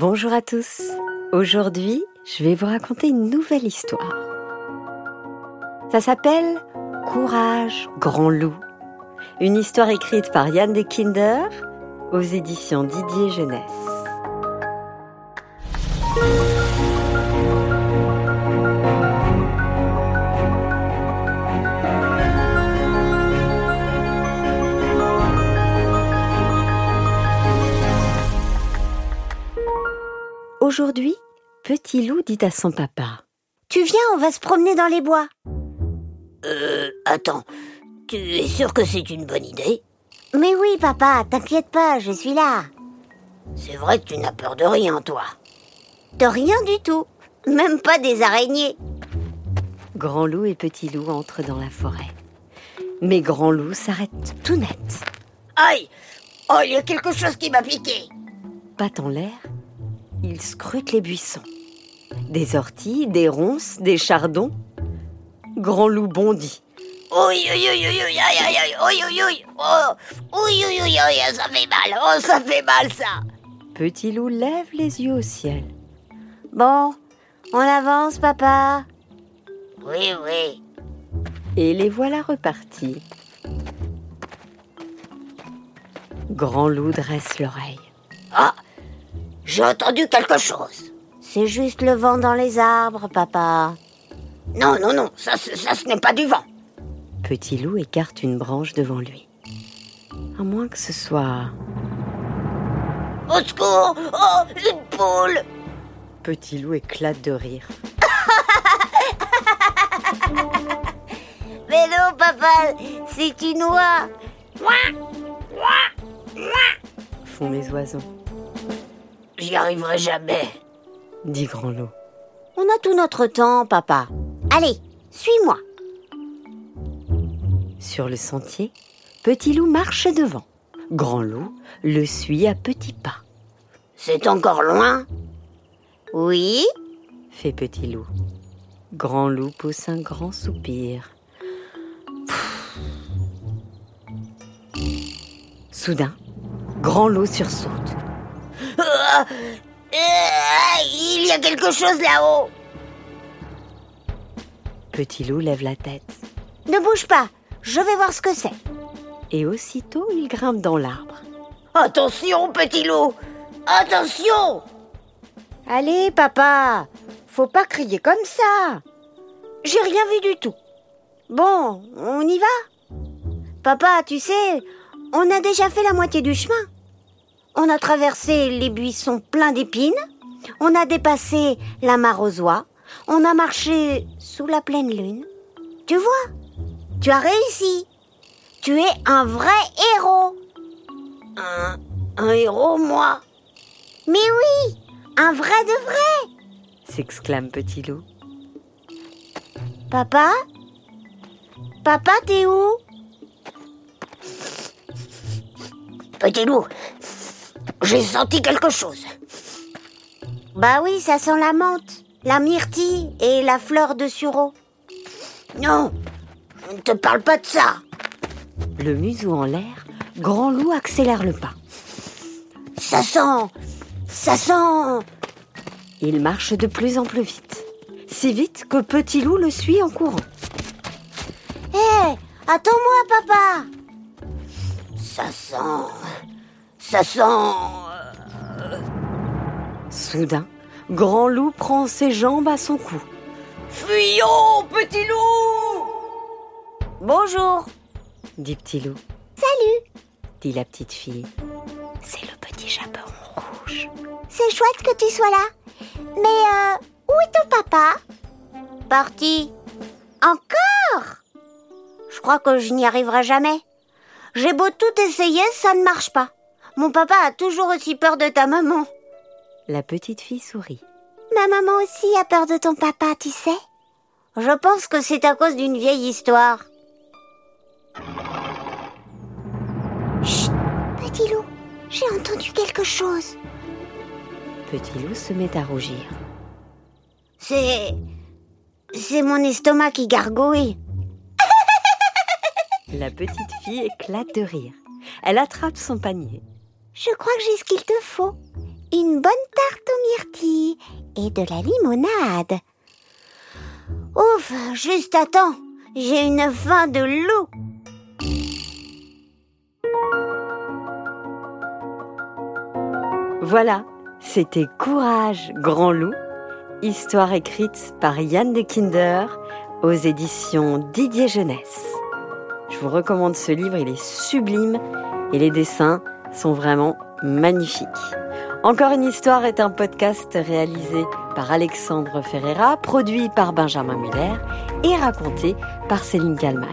Bonjour à tous. Aujourd'hui, je vais vous raconter une nouvelle histoire. Ça s'appelle Courage, grand loup. Une histoire écrite par Yann Dekinder aux éditions Didier Jeunesse. Aujourd'hui, Petit Loup dit à son papa Tu viens, on va se promener dans les bois. Euh, attends, tu es sûr que c'est une bonne idée? Mais oui, papa, t'inquiète pas, je suis là. C'est vrai que tu n'as peur de rien, toi. De rien du tout, même pas des araignées. Grand Loup et Petit Loup entrent dans la forêt. Mais Grand Loup s'arrête tout net. Aïe Oh, il y a quelque chose qui m'a piqué Patte en l'air, il scrute les buissons. Des orties, des ronces, des chardons. Grand Loup bondit. Oui, oui, oui, oui, aïe, aïe, oui, oui, oui, oh, ça fait mal, oh, ça fait mal, ça. Petit Loup lève les yeux au ciel. Bon, on avance, papa. Oui, oui. Et les voilà repartis. Grand Loup dresse l'oreille. J'ai entendu quelque chose. C'est juste le vent dans les arbres, papa. Non, non, non, ça, ce- ça, ce n'est pas du vent. Petit Loup écarte une branche devant lui. À moins que ce soit... Au secours Oh, une poule Petit Loup éclate de rire. Mais non, papa, c'est une oie. Font les oiseaux, J'y arriverai jamais. dit Grand Loup. On a tout notre temps, papa. Allez, suis-moi. Sur le sentier, Petit Loup marche devant. Grand Loup le suit à petits pas. C'est encore loin? Oui? Fait Petit Loup. Grand Loup pousse un grand soupir. Soudain, Grand Loup sursaute. Ah, euh, Il y a quelque chose là-haut Petit Loup lève la tête Ne bouge pas, je vais voir ce que c'est. et aussitôt il grimpe dans l'arbre. Attention, petit loup Attention Allez, papa, faut pas crier comme ça. J'ai rien vu du tout. Bon, on y va? Papa, tu sais, on a déjà fait la moitié du chemin. On a traversé les buissons pleins d'épines, on a dépassé la mare aux oies, on a marché sous la pleine lune. Tu vois, tu as réussi. Tu es un vrai héros. Un, un héros, moi Mais oui, un vrai de vrai. s'exclame Petit Loup. Papa Papa, t'es où? Petit loup, j'ai senti quelque chose. Bah oui, ça sent la menthe, la myrtille et la fleur de sureau. Non, je ne te parle pas de ça. Le museau en l'air, Grand Loup accélère le pas. Ça sent... Ça sent... Il marche de plus en plus vite. Si vite que Petit Loup le suit en courant. Hé, attends-moi, papa Ça sent... Ça sent... Soudain, Grand Loup prend ses jambes à son cou. Fuyons, petit loup Bonjour dit Petit Loup. Salut dit la petite fille. C'est le petit chaperon rouge. C'est chouette que tu sois là. Mais euh, où est ton papa? Parti. Encore? Je crois que je n'y arriverai jamais. J'ai beau tout essayer, ça ne marche pas. Mon papa a toujours aussi peur de ta maman. La petite fille sourit. Ma maman aussi a peur de ton papa, tu sais Je pense que c'est à cause d'une vieille histoire. Chut, petit loup, j'ai entendu quelque chose. Petit Loup se met à rougir. C'est... C'est mon estomac qui gargouille. La petite fille éclate de rire. Elle attrape son panier. Je crois que j'ai ce qu'il te faut. Une bonne tarte aux myrtilles et de la limonade. Ouf, juste temps, j'ai une faim de loup. Voilà, c'était Courage, grand loup, histoire écrite par Yann de Kinder aux éditions Didier Jeunesse. Je vous recommande ce livre, il est sublime et les dessins sont vraiment magnifiques. Encore une histoire est un podcast réalisé par Alexandre Ferreira, produit par Benjamin Muller et raconté par Céline Kallmann.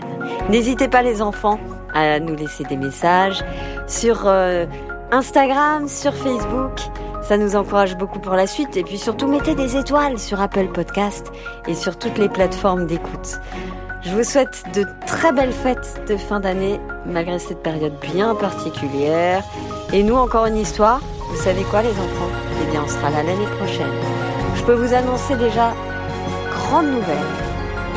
N'hésitez pas les enfants à nous laisser des messages sur euh, Instagram, sur Facebook. Ça nous encourage beaucoup pour la suite. Et puis surtout, mettez des étoiles sur Apple Podcast et sur toutes les plateformes d'écoute. Je vous souhaite de très belles fêtes de fin d'année, malgré cette période bien particulière. Et nous, encore une histoire. Vous savez quoi, les enfants? Eh bien, on sera là l'année prochaine. Je peux vous annoncer déjà, grande nouvelle,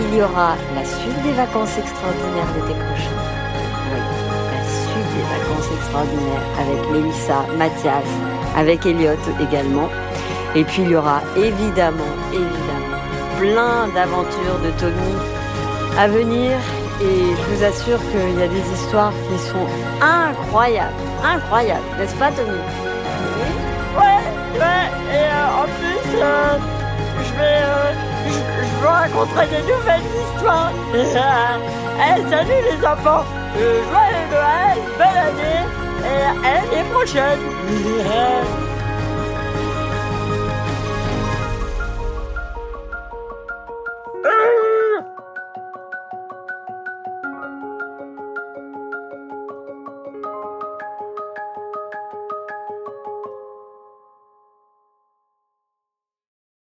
il y aura la suite des vacances extraordinaires d'été prochain. Oui, la suite des vacances extraordinaires avec Mélissa, Mathias, avec Elliot également. Et puis il y aura évidemment, évidemment, plein d'aventures de Tommy à venir. Et je vous assure qu'il y a des histoires qui sont incroyables, incroyables, n'est-ce pas Tommy? Je vais, euh, je, raconterai des nouvelles histoires. Eh, salut les enfants, euh, joyeux Noël, belle année, et à l'année prochaine.